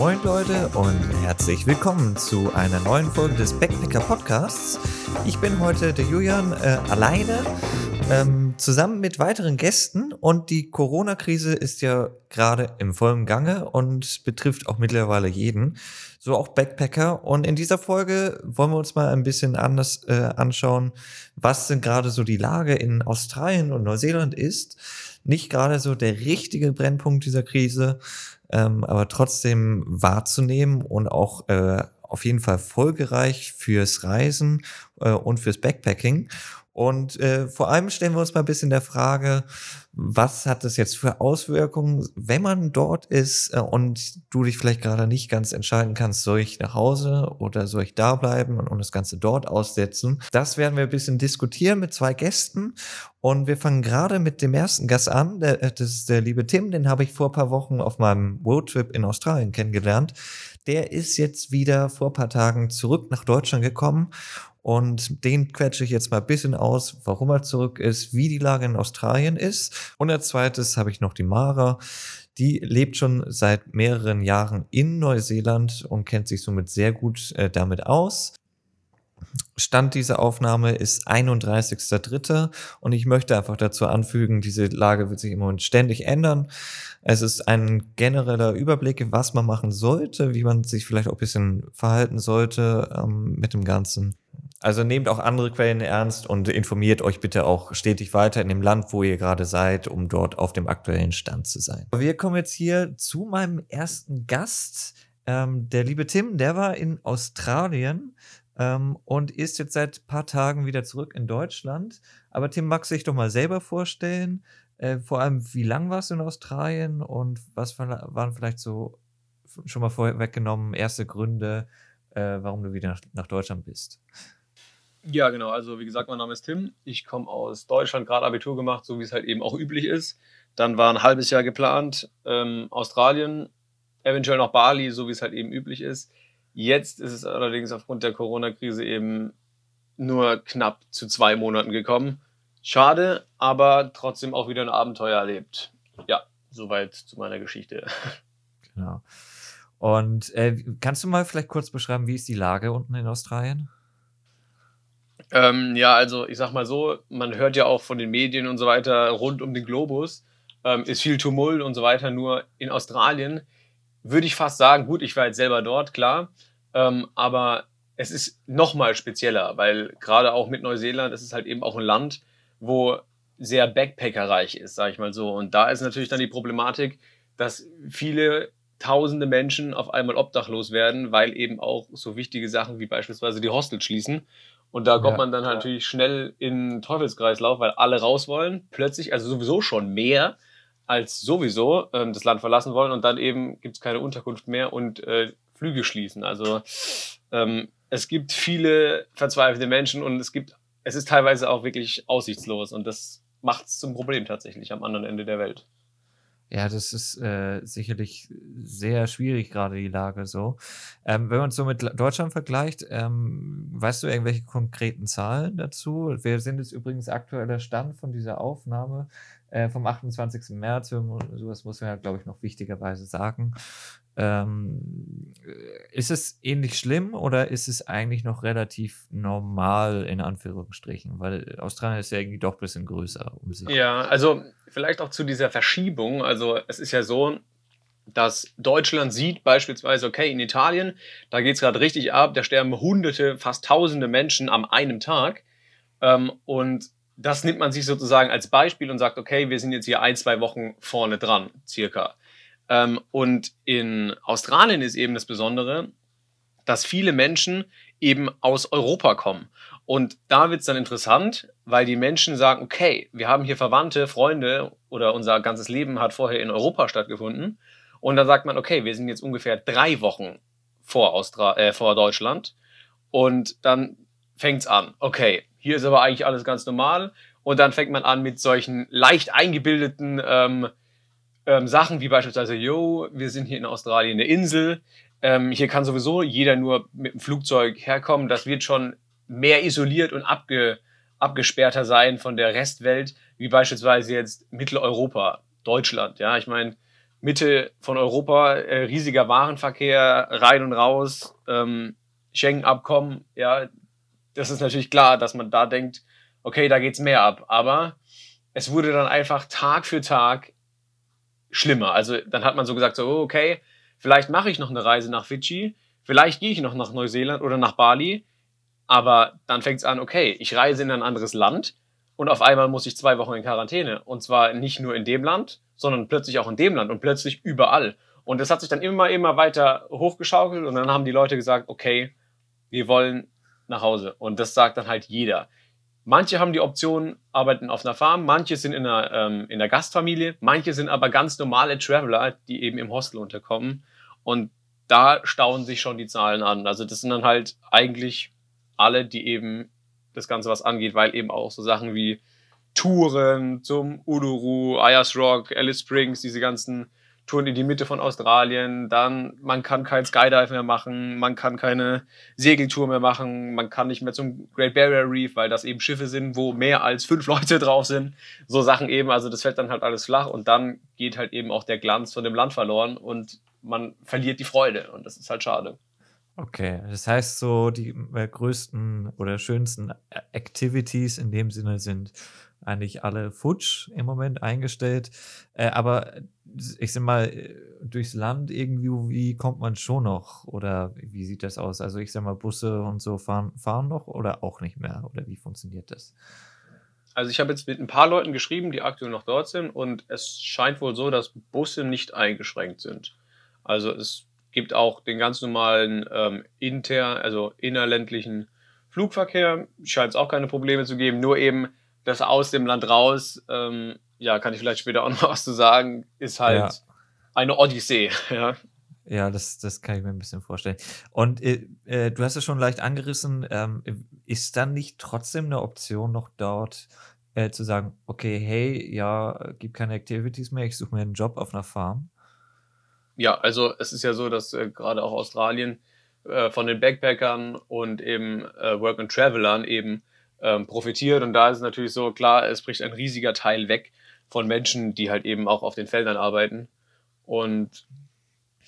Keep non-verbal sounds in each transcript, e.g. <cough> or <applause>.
Moin Leute und herzlich willkommen zu einer neuen Folge des Backpacker Podcasts. Ich bin heute der Julian äh, alleine, ähm, zusammen mit weiteren Gästen und die Corona-Krise ist ja gerade im vollen Gange und betrifft auch mittlerweile jeden, so auch Backpacker. Und in dieser Folge wollen wir uns mal ein bisschen anders äh, anschauen, was denn gerade so die Lage in Australien und Neuseeland ist. Nicht gerade so der richtige Brennpunkt dieser Krise, ähm, aber trotzdem wahrzunehmen und auch äh, auf jeden Fall folgereich fürs Reisen äh, und fürs Backpacking. Und äh, vor allem stellen wir uns mal ein bisschen der Frage, was hat das jetzt für Auswirkungen, wenn man dort ist äh, und du dich vielleicht gerade nicht ganz entscheiden kannst, soll ich nach Hause oder soll ich da bleiben und, und das Ganze dort aussetzen. Das werden wir ein bisschen diskutieren mit zwei Gästen und wir fangen gerade mit dem ersten Gast an. Der, äh, das ist der liebe Tim, den habe ich vor paar Wochen auf meinem Roadtrip in Australien kennengelernt. Der ist jetzt wieder vor paar Tagen zurück nach Deutschland gekommen und den quetsche ich jetzt mal ein bisschen aus, warum er zurück ist, wie die Lage in Australien ist. Und als zweites habe ich noch die Mara. Die lebt schon seit mehreren Jahren in Neuseeland und kennt sich somit sehr gut äh, damit aus. Stand dieser Aufnahme ist 31.3. und ich möchte einfach dazu anfügen, diese Lage wird sich im Moment ständig ändern. Es ist ein genereller Überblick, was man machen sollte, wie man sich vielleicht auch ein bisschen verhalten sollte ähm, mit dem Ganzen. Also nehmt auch andere Quellen ernst und informiert euch bitte auch stetig weiter in dem Land, wo ihr gerade seid, um dort auf dem aktuellen Stand zu sein. Wir kommen jetzt hier zu meinem ersten Gast. Ähm, der liebe Tim, der war in Australien ähm, und ist jetzt seit ein paar Tagen wieder zurück in Deutschland. Aber Tim, magst du dich doch mal selber vorstellen? Äh, vor allem, wie lang warst du in Australien und was waren vielleicht so schon mal vorweggenommen erste Gründe, äh, warum du wieder nach, nach Deutschland bist? Ja, genau. Also wie gesagt, mein Name ist Tim. Ich komme aus Deutschland, gerade Abitur gemacht, so wie es halt eben auch üblich ist. Dann war ein halbes Jahr geplant, ähm, Australien, eventuell noch Bali, so wie es halt eben üblich ist. Jetzt ist es allerdings aufgrund der Corona-Krise eben nur knapp zu zwei Monaten gekommen. Schade, aber trotzdem auch wieder ein Abenteuer erlebt. Ja, soweit zu meiner Geschichte. Genau. Und äh, kannst du mal vielleicht kurz beschreiben, wie ist die Lage unten in Australien? Ähm, ja, also ich sag mal so, man hört ja auch von den Medien und so weiter rund um den Globus, ähm, ist viel Tumult und so weiter. Nur in Australien würde ich fast sagen, gut, ich war jetzt selber dort, klar, ähm, aber es ist nochmal spezieller, weil gerade auch mit Neuseeland ist es halt eben auch ein Land, wo sehr Backpackerreich ist, sag ich mal so. Und da ist natürlich dann die Problematik, dass viele tausende Menschen auf einmal obdachlos werden, weil eben auch so wichtige Sachen wie beispielsweise die Hostels schließen. Und da kommt ja, man dann halt natürlich schnell in Teufelskreislauf, weil alle raus wollen, plötzlich, also sowieso schon mehr als sowieso ähm, das Land verlassen wollen und dann eben gibt es keine Unterkunft mehr und äh, Flüge schließen. Also ähm, es gibt viele verzweifelte Menschen und es gibt, es ist teilweise auch wirklich aussichtslos und das macht es zum Problem tatsächlich am anderen Ende der Welt. Ja, das ist äh, sicherlich sehr schwierig, gerade die Lage so. Ähm, wenn man es so mit Deutschland vergleicht, ähm, weißt du irgendwelche konkreten Zahlen dazu? Wir sind jetzt übrigens aktueller Stand von dieser Aufnahme äh, vom 28. März. Sowas muss man ja, glaube ich, noch wichtigerweise sagen. Ähm, ist es ähnlich schlimm oder ist es eigentlich noch relativ normal in Anführungsstrichen? Weil Australien ist ja irgendwie doch ein bisschen größer. Um sich ja, also vielleicht auch zu dieser Verschiebung. Also es ist ja so, dass Deutschland sieht beispielsweise, okay, in Italien, da geht es gerade richtig ab, da sterben Hunderte, fast Tausende Menschen am einem Tag. Ähm, und das nimmt man sich sozusagen als Beispiel und sagt, okay, wir sind jetzt hier ein, zwei Wochen vorne dran, circa. Ähm, und in Australien ist eben das Besondere, dass viele Menschen eben aus Europa kommen. Und da wird es dann interessant, weil die Menschen sagen, okay, wir haben hier Verwandte, Freunde oder unser ganzes Leben hat vorher in Europa stattgefunden. Und dann sagt man, okay, wir sind jetzt ungefähr drei Wochen vor, Austra äh, vor Deutschland. Und dann fängt es an, okay, hier ist aber eigentlich alles ganz normal. Und dann fängt man an mit solchen leicht eingebildeten ähm, ähm, Sachen wie beispielsweise, yo, wir sind hier in Australien eine Insel, ähm, hier kann sowieso jeder nur mit dem Flugzeug herkommen, das wird schon mehr isoliert und abge, abgesperrter sein von der Restwelt, wie beispielsweise jetzt Mitteleuropa, Deutschland. Ja, ich meine, Mitte von Europa, äh, riesiger Warenverkehr, rein und raus, ähm, Schengen-Abkommen, ja, das ist natürlich klar, dass man da denkt, okay, da geht's mehr ab. Aber es wurde dann einfach Tag für Tag schlimmer. Also dann hat man so gesagt, so, oh, okay, vielleicht mache ich noch eine Reise nach Fidschi, vielleicht gehe ich noch nach Neuseeland oder nach Bali, aber dann fängt es an, okay, ich reise in ein anderes Land und auf einmal muss ich zwei Wochen in Quarantäne. Und zwar nicht nur in dem Land, sondern plötzlich auch in dem Land und plötzlich überall. Und das hat sich dann immer, immer weiter hochgeschaukelt und dann haben die Leute gesagt, okay, wir wollen nach Hause. Und das sagt dann halt jeder. Manche haben die Option, arbeiten auf einer Farm, manche sind in einer, ähm, in der Gastfamilie, manche sind aber ganz normale Traveler, die eben im Hostel unterkommen. Und da stauen sich schon die Zahlen an. Also das sind dann halt eigentlich alle, die eben das Ganze was angeht, weil eben auch so Sachen wie Touren zum Uluru, Ayers Rock, Alice Springs, diese ganzen Touren in die Mitte von Australien, dann man kann kein Skydive mehr machen, man kann keine Segeltour mehr machen, man kann nicht mehr zum Great Barrier Reef, weil das eben Schiffe sind, wo mehr als fünf Leute <laughs> drauf sind. So Sachen eben, also das fällt dann halt alles flach und dann geht halt eben auch der Glanz von dem Land verloren und man verliert die Freude und das ist halt schade. Okay, das heißt so, die äh, größten oder schönsten Activities in dem Sinne sind eigentlich alle futsch im Moment eingestellt. Äh, aber ich sag mal, durchs Land irgendwie, wie kommt man schon noch? Oder wie sieht das aus? Also ich sag mal, Busse und so fahren, fahren noch oder auch nicht mehr? Oder wie funktioniert das? Also ich habe jetzt mit ein paar Leuten geschrieben, die aktuell noch dort sind und es scheint wohl so, dass Busse nicht eingeschränkt sind. Also es gibt auch den ganz normalen ähm, inter, also innerländlichen Flugverkehr. Scheint es auch keine Probleme zu geben. Nur eben das aus dem Land raus, ähm, ja, kann ich vielleicht später auch <laughs> noch was zu sagen, ist halt ja. eine Odyssee. <laughs> Ja. Ja, das, das kann ich mir ein bisschen vorstellen. Und äh, äh, du hast es schon leicht angerissen. Ähm, ist dann nicht trotzdem eine Option noch dort äh, zu sagen, okay, hey, ja, gibt keine Activities mehr, ich suche mir einen Job auf einer Farm? Ja, also es ist ja so, dass äh, gerade auch Australien äh, von den Backpackern und eben äh, Work and Travelern eben ähm, profitiert. Und da ist es natürlich so, klar, es bricht ein riesiger Teil weg von Menschen, die halt eben auch auf den Feldern arbeiten. Und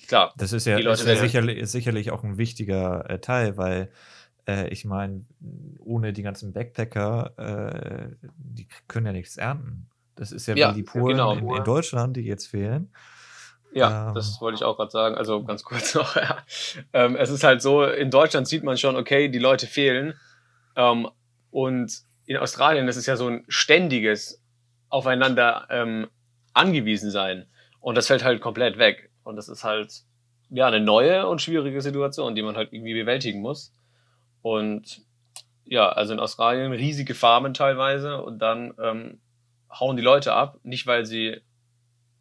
klar, das ist ja, die Leute ist ja sicherlich, sicherlich auch ein wichtiger äh, Teil, weil äh, ich meine, ohne die ganzen Backpacker, äh, die können ja nichts ernten. Das ist ja, ja wie die Polen genau. in, in Deutschland, die jetzt fehlen. Ja, ähm. das wollte ich auch gerade sagen. Also ganz kurz <laughs> noch. Ja. Ähm, es ist halt so, in Deutschland sieht man schon, okay, die Leute fehlen. Ähm, und in Australien das ist ja so ein ständiges Aufeinander ähm, angewiesen sein. Und das fällt halt komplett weg. Und das ist halt ja eine neue und schwierige Situation, die man halt irgendwie bewältigen muss. Und ja, also in Australien riesige Farmen teilweise und dann ähm, hauen die Leute ab, nicht weil sie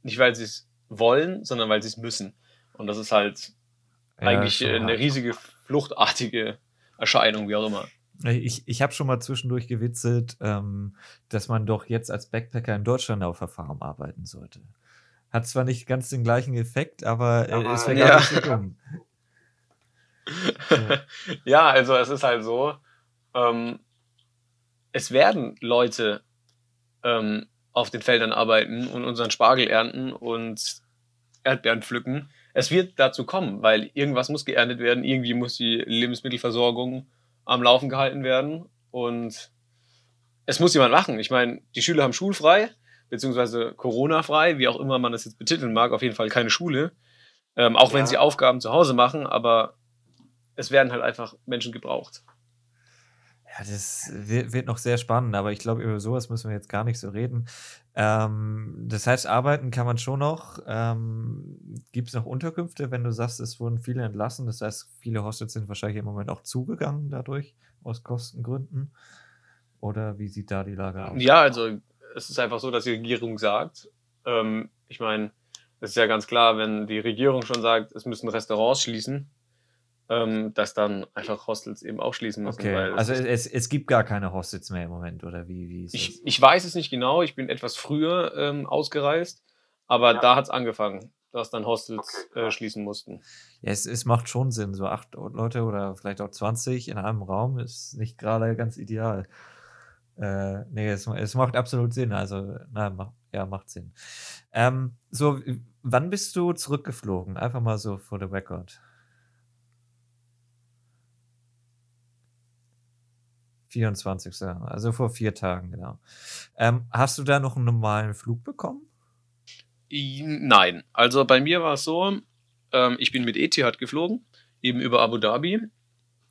nicht weil sie es wollen, sondern weil sie es müssen. Und das ist halt ja, eigentlich eine riesige fluchtartige Erscheinung, wie auch immer. Ich, ich habe schon mal zwischendurch gewitzelt, ähm, dass man doch jetzt als Backpacker in Deutschland auf der Farm arbeiten sollte. Hat zwar nicht ganz den gleichen Effekt, aber äh, es wäre ja. gar nicht so dumm. <laughs> ja, also es ist halt so, ähm, es werden Leute ähm, auf den Feldern arbeiten und unseren Spargel ernten und Erdbeeren pflücken. Es wird dazu kommen, weil irgendwas muss geerntet werden, irgendwie muss die Lebensmittelversorgung am Laufen gehalten werden und es muss jemand machen. Ich meine, die Schüler haben schulfrei, beziehungsweise Corona-frei, wie auch immer man das jetzt betiteln mag, auf jeden Fall keine Schule. Ähm, auch ja. wenn sie Aufgaben zu Hause machen, aber es werden halt einfach Menschen gebraucht. Ja, das wird noch sehr spannend, aber ich glaube, über sowas müssen wir jetzt gar nicht so reden. Ähm, das heißt, arbeiten kann man schon noch. Ähm, Gibt es noch Unterkünfte, wenn du sagst, es wurden viele entlassen? Das heißt, viele Hostels sind wahrscheinlich im Moment auch zugegangen dadurch, aus Kostengründen. Oder wie sieht da die Lage aus? Ja, also es ist einfach so, dass die Regierung sagt, ähm, ich meine, es ist ja ganz klar, wenn die Regierung schon sagt, es müssen Restaurants schließen, ähm, dass dann einfach Hostels eben auch schließen müssen. Okay. also es, es gibt gar keine Hostels mehr im Moment, oder wie, wie ist ich, das? Ich weiß es nicht genau, ich bin etwas früher ähm, ausgereist, aber ja. da hat es angefangen, dass dann Hostels äh, schließen mussten. Ja, es, es macht schon Sinn, so acht Leute oder vielleicht auch 20 in einem Raum ist nicht gerade ganz ideal. Äh, nee, es, es macht absolut Sinn. Also, na, ja, macht Sinn. Ähm, so, wann bist du zurückgeflogen? Einfach mal so for the record. 24. Also vor vier Tagen, genau. Ähm, hast du da noch einen normalen Flug bekommen? Nein. Also bei mir war es so, ähm, ich bin mit Etihad geflogen, eben über Abu Dhabi.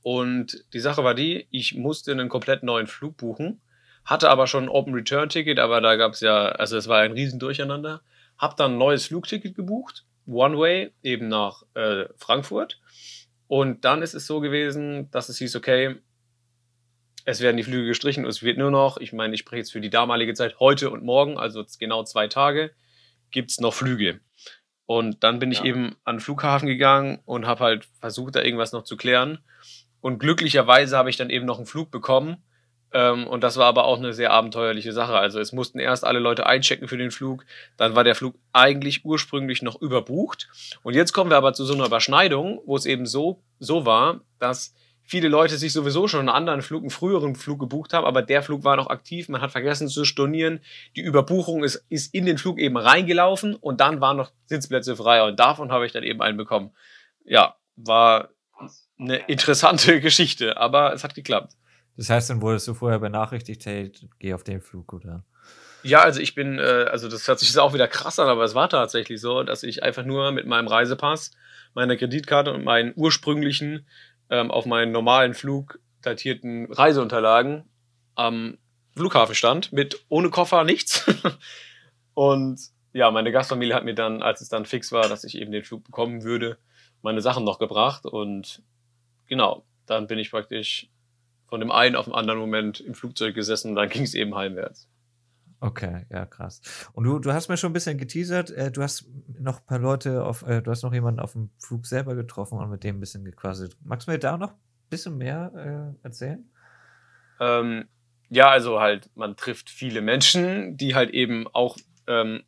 Und die Sache war die, ich musste einen komplett neuen Flug buchen, hatte aber schon ein Open Return Ticket, aber da gab es ja, also es war ein Riesendurcheinander. Hab dann ein neues Flugticket gebucht, One Way, eben nach äh, Frankfurt. Und dann ist es so gewesen, dass es hieß, okay, es werden die Flüge gestrichen und es wird nur noch, ich meine, ich spreche jetzt für die damalige Zeit, heute und morgen, also genau zwei Tage, gibt es noch Flüge. Und dann bin ich eben an den Flughafen gegangen und habe halt versucht, da irgendwas noch zu klären. Und glücklicherweise habe ich dann eben noch einen Flug bekommen. Ähm, und das war aber auch eine sehr abenteuerliche Sache. Also es mussten erst alle Leute einchecken für den Flug. Dann war der Flug eigentlich ursprünglich noch überbucht. Und jetzt kommen wir aber zu so einer Überschneidung, wo es eben so, so war, dass viele Leute sich sowieso schon einen anderen Flug, einen früheren Flug gebucht haben, aber der Flug war noch aktiv, man hat vergessen zu stornieren, die Überbuchung ist, ist in den Flug eben reingelaufen und dann waren noch Sitzplätze frei und davon habe ich dann eben einen bekommen. Ja, war eine interessante <laughs> Geschichte, aber es hat geklappt. Das heißt, dann wurdest du vorher benachrichtigt, hey, geh auf den Flug, oder? Ja, also ich bin, äh, also das hört sich jetzt auch wieder krass an, aber es war tatsächlich so, dass ich einfach nur mit meinem Reisepass, meiner Kreditkarte und meinen ursprünglichen ähm, auf meinen normalen Flug datierten Reiseunterlagen am Flughafen stand, mit ohne Koffer nichts. <laughs> und ja, meine Gastfamilie hat mir dann, als es dann fix war, dass ich eben den Flug bekommen würde, meine Sachen noch gebracht. Und genau, dann bin ich praktisch von dem einen auf den anderen Moment im Flugzeug gesessen und dann ging es eben heimwärts. Okay, ja, krass. Und du, du hast mir schon ein bisschen geteasert, äh, du hast noch ein paar Leute auf, äh, du hast noch jemanden auf dem Flug selber getroffen und mit dem ein bisschen gequasselt. Magst du mir da noch ein bisschen mehr äh, erzählen? Ähm, ja, also halt, man trifft viele Menschen, die halt eben auch ähm,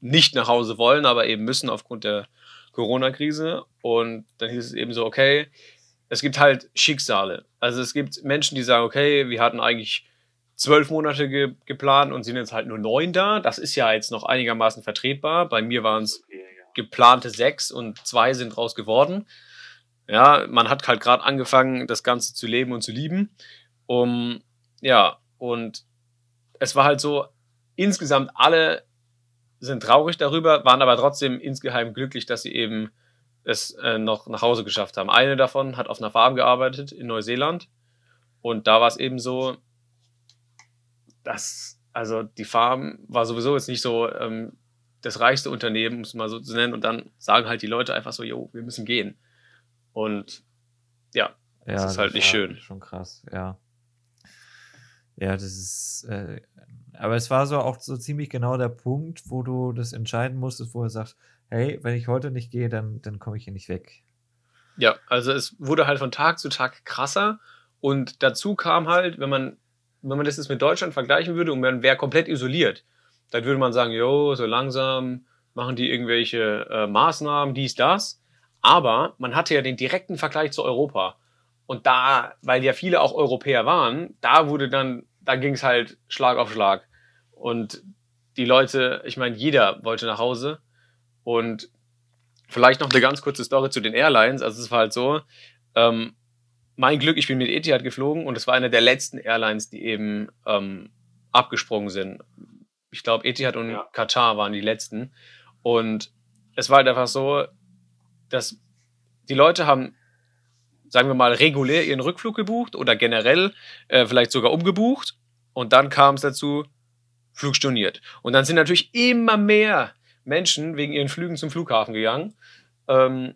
nicht nach Hause wollen, aber eben müssen aufgrund der Corona-Krise. Und dann hieß es eben so, okay, es gibt halt Schicksale. Also es gibt Menschen, die sagen, okay, wir hatten eigentlich zwölf Monate ge geplant und sind jetzt halt nur neun da. Das ist ja jetzt noch einigermaßen vertretbar. Bei mir waren es geplante sechs und zwei sind raus geworden. Ja, man hat halt gerade angefangen, das Ganze zu leben und zu lieben. Um, ja, und es war halt so, insgesamt alle sind traurig darüber, waren aber trotzdem insgeheim glücklich, dass sie eben es äh, noch nach Hause geschafft haben. Eine davon hat auf einer Farm gearbeitet in Neuseeland. Und da war es eben so, das, also die Farm war sowieso jetzt nicht so ähm, das reichste Unternehmen, um es mal so zu nennen. Und dann sagen halt die Leute einfach so, jo, wir müssen gehen. Und ja, ja das ist halt das nicht schön. Schon krass, ja. Ja, das ist, äh, aber es war so auch so ziemlich genau der Punkt, wo du das entscheiden musstest, wo er sagt, hey, wenn ich heute nicht gehe, dann, dann komme ich hier nicht weg. Ja, also es wurde halt von Tag zu Tag krasser und dazu kam halt, wenn man wenn man das jetzt mit Deutschland vergleichen würde und man wäre komplett isoliert, dann würde man sagen, jo, so langsam machen die irgendwelche äh, Maßnahmen, dies, das. Aber man hatte ja den direkten Vergleich zu Europa. Und da, weil ja viele auch Europäer waren, da wurde dann, da ging es halt Schlag auf Schlag. Und die Leute, ich meine, jeder wollte nach Hause. Und vielleicht noch eine ganz kurze Story zu den Airlines. Also es war halt so, ähm, mein Glück, ich bin mit Etihad geflogen und es war eine der letzten Airlines, die eben ähm, abgesprungen sind. Ich glaube, Etihad und ja. Katar waren die letzten. Und es war halt einfach so, dass die Leute haben, sagen wir mal, regulär ihren Rückflug gebucht oder generell äh, vielleicht sogar umgebucht. Und dann kam es dazu, Flug storniert. Und dann sind natürlich immer mehr Menschen wegen ihren Flügen zum Flughafen gegangen. Ähm,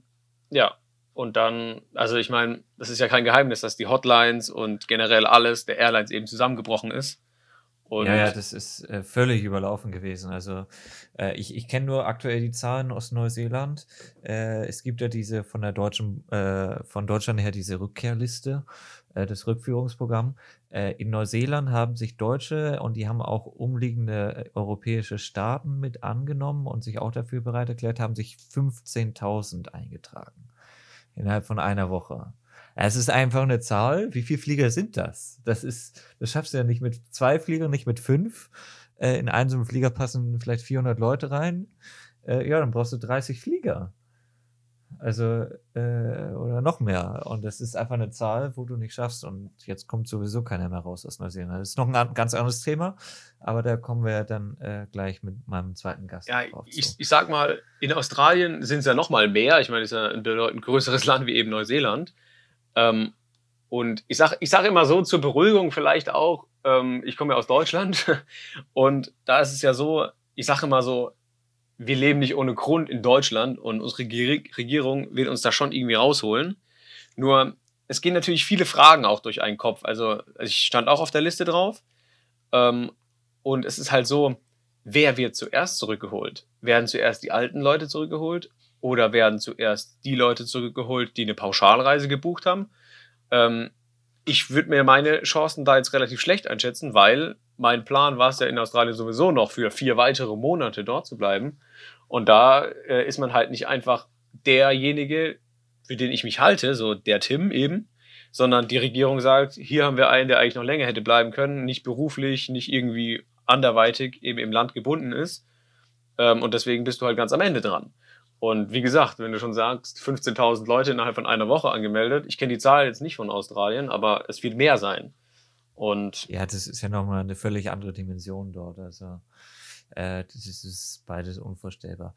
ja, und dann, also ich meine, das ist ja kein Geheimnis, dass die Hotlines und generell alles der Airlines eben zusammengebrochen ist. Und ja, ja, das ist äh, völlig überlaufen gewesen. Also äh, ich, ich kenne nur aktuell die Zahlen aus Neuseeland. Äh, es gibt ja diese von der deutschen, äh, von Deutschland her diese Rückkehrliste, äh, das Rückführungsprogramm. Äh, in Neuseeland haben sich Deutsche und die haben auch umliegende europäische Staaten mit angenommen und sich auch dafür bereit erklärt, haben sich 15.000 eingetragen innerhalb von einer Woche. Es ist einfach eine Zahl. Wie viele Flieger sind das? Das ist, das schaffst du ja nicht mit zwei Fliegern, nicht mit fünf. äh, in einen so einen Flieger passen vielleicht 400 Leute rein. Äh, ja, dann brauchst du 30 Flieger. Also, äh, oder noch mehr. Und das ist einfach eine Zahl, wo du nicht schaffst. Und jetzt kommt sowieso keiner mehr raus aus Neuseeland. Das ist noch ein ganz anderes Thema, aber da kommen wir dann äh, gleich mit meinem zweiten Gast ja, drauf. Ich, ich sag mal, in Australien sind es ja noch mal mehr. Ich meine, es ist ja ein bedeutend größeres Land wie eben Neuseeland. Ähm, und ich sage ich sag immer so zur Beruhigung vielleicht auch, ähm, ich komme ja aus Deutschland <laughs> und da ist es ja so, ich sage immer so, wir leben nicht ohne Grund in Deutschland und unsere Regierung will uns da schon irgendwie rausholen. Nur, es gehen natürlich viele Fragen auch durch einen Kopf. Also, ich stand auch auf der Liste drauf. Ähm, und es ist halt so, wer wird zuerst zurückgeholt? Werden zuerst die alten Leute zurückgeholt? Oder werden zuerst die Leute zurückgeholt, die eine Pauschalreise gebucht haben? Ähm, ich würde mir meine Chancen da jetzt relativ schlecht einschätzen, weil mein Plan war es ja in Australien sowieso noch für vier weitere Monate dort zu bleiben. Und da äh, ist man halt nicht einfach derjenige, für den ich mich halte, so der Tim eben, sondern die Regierung sagt, hier haben wir einen, der eigentlich noch länger hätte bleiben können, nicht beruflich, nicht irgendwie anderweitig eben im Land gebunden ist. Ähm, und deswegen bist du halt ganz am Ende dran. Und wie gesagt, wenn du schon sagst, 15.000 Leute innerhalb von einer Woche angemeldet, ich kenne die Zahl jetzt nicht von Australien, aber es wird mehr sein. Und ja, das ist ja nochmal eine völlig andere Dimension dort. Also äh, das ist beides unvorstellbar.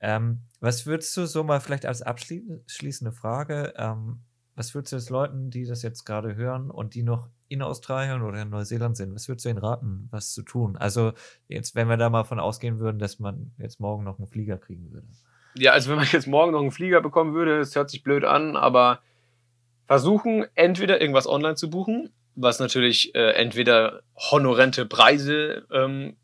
Ähm, was würdest du so mal vielleicht als abschließende Frage, ähm, was würdest du jetzt Leuten, die das jetzt gerade hören und die noch in Australien oder in Neuseeland sind, was würdest du ihnen raten, was zu tun? Also jetzt, wenn wir da mal von ausgehen würden, dass man jetzt morgen noch einen Flieger kriegen würde. Ja, also wenn man jetzt morgen noch einen Flieger bekommen würde, das hört sich blöd an, aber versuchen, entweder irgendwas online zu buchen, was natürlich äh, entweder honorente Preise ähm,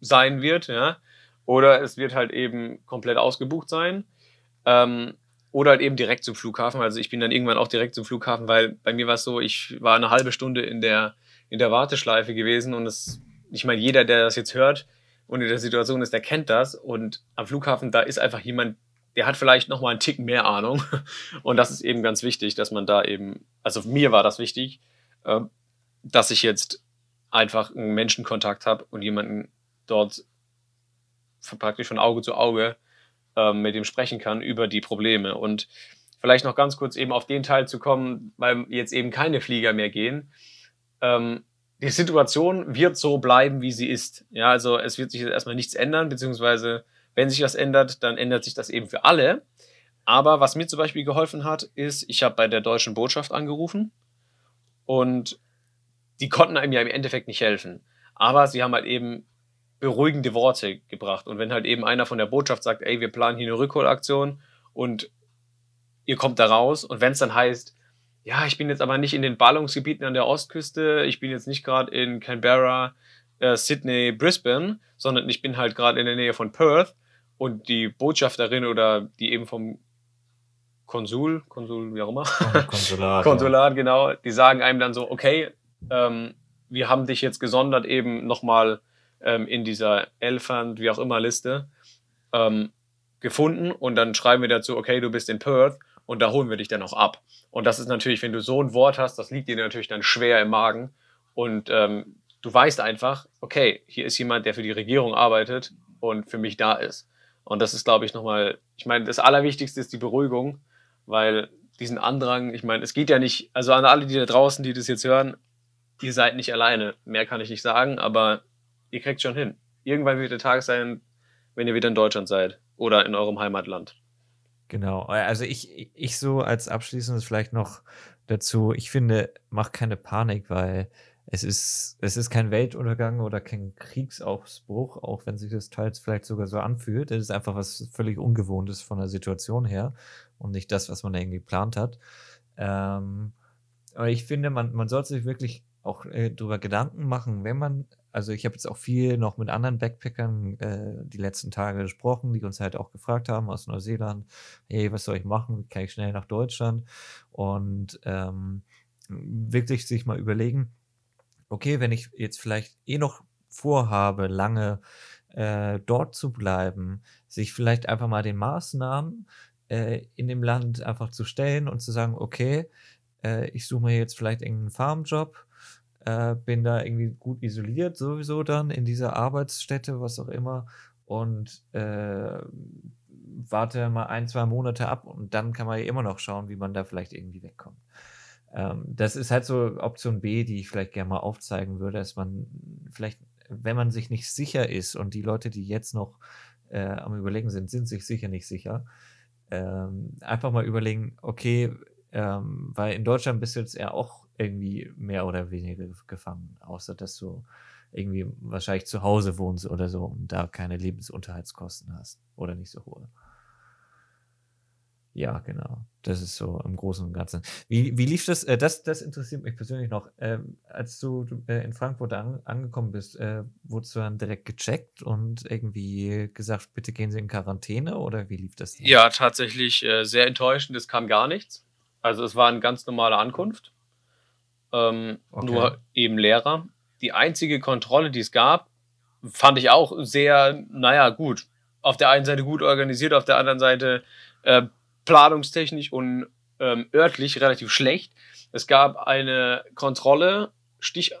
sein wird, ja, oder es wird halt eben komplett ausgebucht sein. Ähm, oder halt eben direkt zum Flughafen. Also ich bin dann irgendwann auch direkt zum Flughafen, weil bei mir war es so, ich war eine halbe Stunde in der, in der Warteschleife gewesen und es, ich meine, jeder, der das jetzt hört und in der Situation ist, der kennt das. Und am Flughafen, da ist einfach jemand, der hat vielleicht noch mal einen Tick mehr Ahnung. <laughs> Und das ist eben ganz wichtig, dass man da eben, also mir war das wichtig, dass ich jetzt einfach einen Menschenkontakt habe und jemanden dort praktisch von Auge zu Auge ähm, mit dem sprechen kann über die Probleme. Und vielleicht noch ganz kurz eben auf den Teil zu kommen, weil jetzt eben keine Flieger mehr gehen. Ähm, die Situation wird so bleiben, wie sie ist. Ja, also es wird sich jetzt erstmal nichts ändern, beziehungsweise wenn sich was ändert, dann ändert sich das eben für alle. Aber was mir zum Beispiel geholfen hat, ist, ich habe bei der deutschen Botschaft angerufen und die konnten einem ja im Endeffekt nicht helfen. Aber sie haben halt eben beruhigende Worte gebracht. Und wenn halt eben einer von der Botschaft sagt, ey, wir planen hier eine Rückholaktion und ihr kommt da raus und wenn es dann heißt, ja, ich bin jetzt aber nicht in den Ballungsgebieten an der Ostküste, ich bin jetzt nicht gerade in Canberra, äh, Sydney, Brisbane, sondern ich bin halt gerade in der Nähe von Perth und die Botschafterin oder die eben vom Konsul, Konsul, wie auch immer, Konsulat, <laughs> Konsulat, ja. genau, die sagen einem dann so, okay, ähm, wir haben dich jetzt gesondert eben nochmal ähm, in dieser Elephant, wie auch immer, Liste ähm, gefunden und dann schreiben wir dazu, okay, du bist in Perth und da holen wir dich dann auch ab. Und das ist natürlich, wenn du so ein Wort hast, das liegt dir natürlich dann schwer im Magen und ähm, du weißt einfach, okay, hier ist jemand, der für die Regierung arbeitet und für mich da ist. Und das ist, glaube ich, nochmal, ich meine, das Allerwichtigste ist die Beruhigung, weil diesen Andrang, ich meine, es geht ja nicht, also an alle, die da draußen, die das jetzt hören, ihr seid nicht alleine. Mehr kann ich nicht sagen, aber ihr kriegt schon hin. Irgendwann wird der Tag sein, wenn ihr wieder in Deutschland seid oder in eurem Heimatland. Genau. Also ich, ich so als abschließendes vielleicht noch dazu, ich finde, mach keine Panik, weil es ist, es ist kein Weltuntergang oder kein Kriegsausbruch, auch wenn sich das teils vielleicht sogar so anfühlt. Es ist einfach was völlig Ungewohntes von der Situation her und nicht das, was man irgendwie geplant hat. Ähm, aber ich finde, man, man sollte sich wirklich auch äh, darüber Gedanken machen, wenn man, also ich habe jetzt auch viel noch mit anderen Backpackern äh, die letzten Tage gesprochen, die uns halt auch gefragt haben aus Neuseeland, hey, was soll ich machen? Kann ich schnell nach Deutschland? Und ähm, wirklich sich mal überlegen, okay, wenn ich jetzt vielleicht eh noch vorhabe, lange äh, dort zu bleiben, sich vielleicht einfach mal den Maßnahmen äh, in dem Land einfach zu stellen und zu sagen, okay, äh, ich suche mir jetzt vielleicht irgendeinen Farmjob, äh, bin da irgendwie gut isoliert, sowieso dann in dieser Arbeitsstätte, was auch immer, und äh, warte mal ein, zwei Monate ab und dann kann man ja immer noch schauen, wie man da vielleicht irgendwie wegkommt. Ähm, das ist halt so Option B, die ich vielleicht gerne mal aufzeigen würde, dass man vielleicht, wenn man sich nicht sicher ist und die Leute, die jetzt noch äh, am Überlegen sind, sind sich sicher nicht sicher, ähm, einfach mal überlegen, okay, ähm, weil in Deutschland bist du jetzt ja auch irgendwie mehr oder weniger gefangen, außer dass du irgendwie wahrscheinlich zu Hause wohnst oder so und da keine Lebensunterhaltskosten hast oder nicht so hohe. Ja, genau. Das ist so im Großen und Ganzen. Wie, wie lief das? Äh, das? Das interessiert mich persönlich noch. Ähm, als du äh, in Frankfurt an, angekommen bist, äh, wurdest du dann direkt gecheckt und irgendwie gesagt, bitte gehen Sie in Quarantäne oder wie lief das? Denn? Ja, tatsächlich äh, sehr enttäuschend. Es kam gar nichts. Also es war eine ganz normale Ankunft. Ähm, okay. Nur eben Lehrer. Die einzige Kontrolle, die es gab, fand ich auch sehr, naja, gut. Auf der einen Seite gut organisiert, auf der anderen Seite äh, planungstechnisch und ähm, örtlich relativ schlecht. Es gab eine Kontrolle, Stich,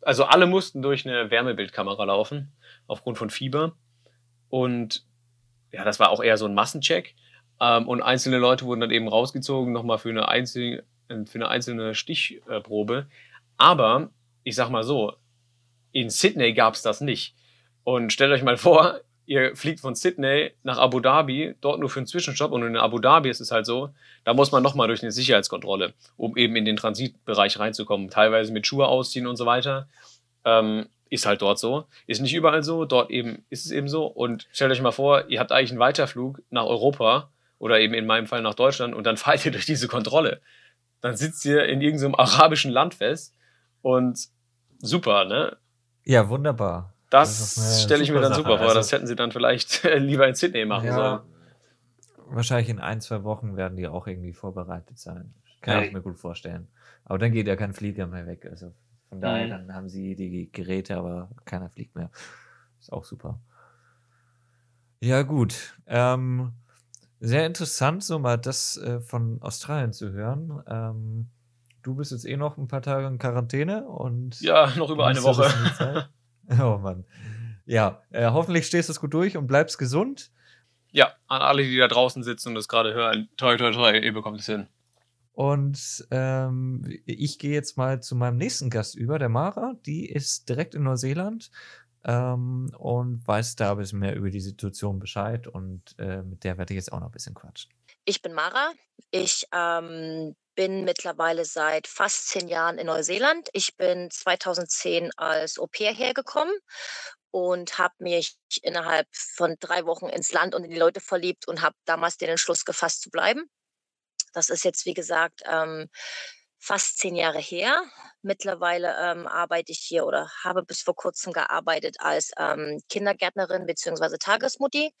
also alle mussten durch eine Wärmebildkamera laufen, aufgrund von Fieber. Und ja, das war auch eher so ein Massencheck. Ähm, und einzelne Leute wurden dann eben rausgezogen, nochmal für eine einzelne, für eine einzelne Stichprobe. Aber ich sag mal so, in Sydney gab es das nicht. Und stellt euch mal vor, ihr fliegt von Sydney nach Abu Dhabi, dort nur für einen Zwischenstopp und in Abu Dhabi ist es halt so, da muss man nochmal durch eine Sicherheitskontrolle, um eben in den Transitbereich reinzukommen. Teilweise mit Schuhe ausziehen und so weiter. Ähm, ist halt dort so. Ist nicht überall so, dort eben ist es eben so. Und stellt euch mal vor, ihr habt eigentlich einen Weiterflug nach Europa oder eben in meinem Fall nach Deutschland und dann <laughs> fahrt ihr durch diese Kontrolle. Dann sitzt ihr in irgendeinem arabischen Land fest und super, ne? Ja, wunderbar. Das, das stelle ich mir dann Sache. super vor. Also, das hätten sie dann vielleicht <laughs> lieber in Sydney machen ja, sollen. Wahrscheinlich in ein, zwei Wochen werden die auch irgendwie vorbereitet sein. Kann hey. ich mir gut vorstellen. Aber dann geht ja kein Flieger mehr weg. Also von daher, mhm. dann haben sie die Geräte, aber keiner fliegt mehr. Ist auch super. Ja, gut. Ähm, sehr interessant, so mal das äh, von Australien zu hören. Ähm, du bist jetzt eh noch ein paar Tage in Quarantäne und. Ja, noch über eine Woche. <laughs> <laughs> Oh Mann. Ja, äh, hoffentlich stehst du es gut durch und bleibst gesund. Ja, an alle, die da draußen sitzen und das gerade hören, toi, toi, toi, ihr bekommt es hin. Und ähm, ich gehe jetzt mal zu meinem nächsten Gast über, der Mara. Die ist direkt in Neuseeland ähm, und weiß da ein bisschen mehr über die Situation Bescheid und äh, mit der werde ich jetzt auch noch ein bisschen quatschen. Ich bin Mara. Ich ähm, bin mittlerweile seit fast zehn Jahren in Neuseeland. Ich bin 2010 als Au pair hergekommen und habe mich innerhalb von drei Wochen ins Land und in die Leute verliebt und habe damals den Entschluss gefasst zu bleiben. Das ist jetzt, wie gesagt, ähm, fast zehn Jahre her. Mittlerweile ähm, arbeite ich hier oder habe bis vor kurzem gearbeitet als ähm, Kindergärtnerin bzw. Tagesmutti.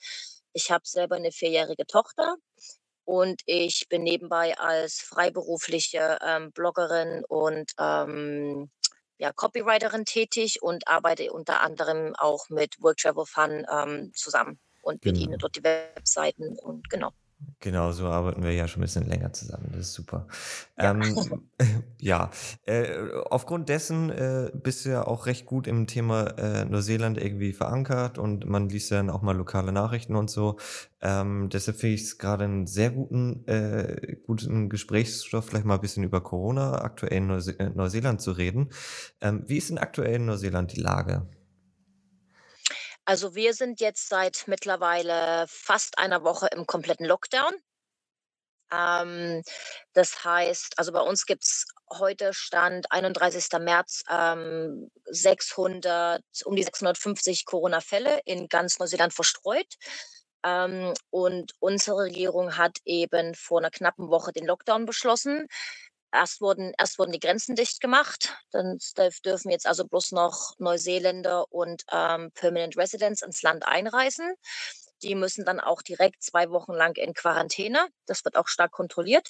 Ich habe selber eine vierjährige Tochter und ich bin nebenbei als freiberufliche ähm, Bloggerin und ähm, ja, Copywriterin tätig und arbeite unter anderem auch mit Work Travel Fun ähm, zusammen und bediene genau. dort die Webseiten und genau. Genau, so arbeiten wir ja schon ein bisschen länger zusammen. Das ist super. Ja, ähm, <laughs> ja. Äh, aufgrund dessen äh, bist du ja auch recht gut im Thema äh, Neuseeland irgendwie verankert und man liest ja dann auch mal lokale Nachrichten und so. Ähm, deshalb finde ich es gerade einen sehr guten, äh, guten Gesprächsstoff, vielleicht mal ein bisschen über Corona aktuell in Neuse äh, Neuseeland zu reden. Ähm, wie ist denn aktuell in Neuseeland die Lage? Also wir sind jetzt seit mittlerweile fast einer Woche im kompletten Lockdown. Ähm, das heißt, also bei uns gibt es heute Stand 31. März ähm, 600, um die 650 Corona-Fälle in ganz Neuseeland verstreut. Ähm, und unsere Regierung hat eben vor einer knappen Woche den Lockdown beschlossen. Erst wurden, erst wurden die Grenzen dicht gemacht. Dann dürfen jetzt also bloß noch Neuseeländer und ähm, Permanent Residents ins Land einreisen. Die müssen dann auch direkt zwei Wochen lang in Quarantäne. Das wird auch stark kontrolliert.